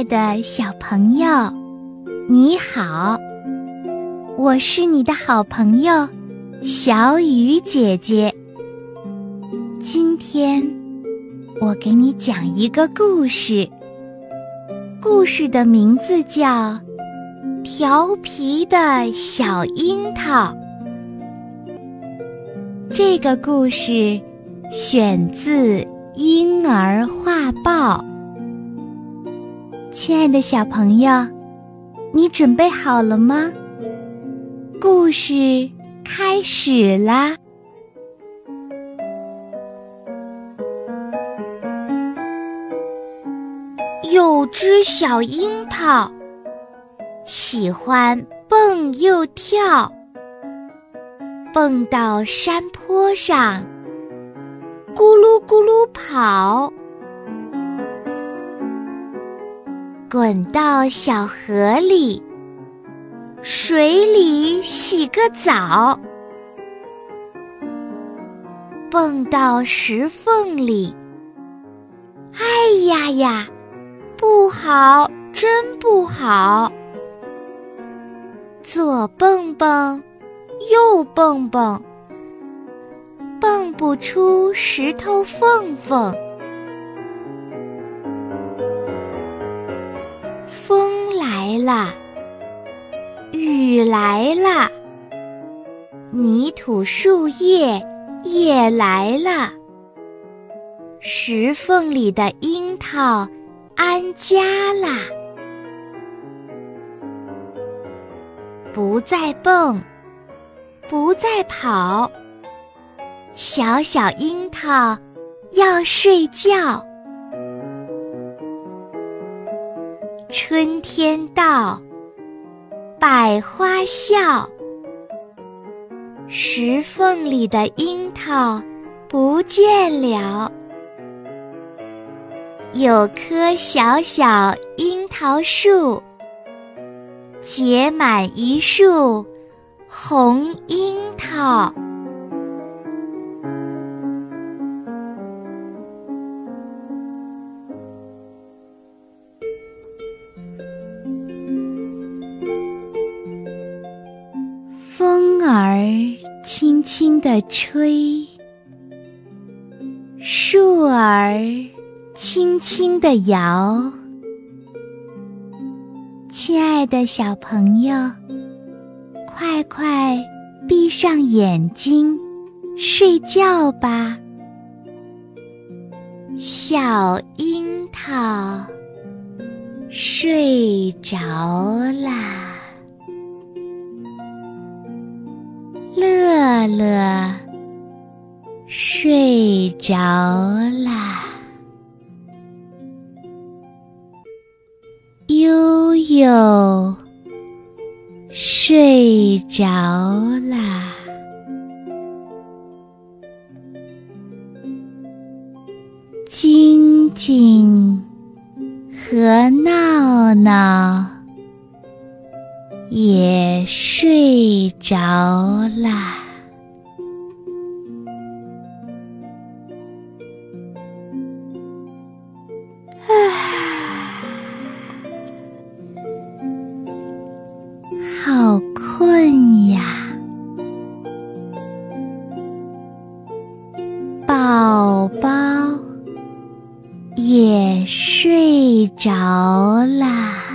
爱的小朋友，你好，我是你的好朋友小雨姐姐。今天我给你讲一个故事，故事的名字叫《调皮的小樱桃》。这个故事选自《婴儿画报》。亲爱的小朋友，你准备好了吗？故事开始啦！有只小樱桃，喜欢蹦又跳，蹦到山坡上，咕噜咕噜跑。滚到小河里，水里洗个澡，蹦到石缝里，哎呀呀，不好，真不好！左蹦蹦，右蹦蹦，蹦不出石头缝缝。啦，雨来啦，泥土树叶也来了，石缝里的樱桃安家啦，不再蹦，不再跑，小小樱桃要睡觉。春天到，百花笑。石缝里的樱桃不见了，有棵小小樱桃树，结满一树红樱桃。轻轻地吹，树儿轻轻地摇。亲爱的小朋友，快快闭上眼睛，睡觉吧。小樱桃睡着啦。乐乐睡着啦，悠悠睡着啦，晶晶和闹闹。也睡着啦。好困呀！宝宝也睡着啦。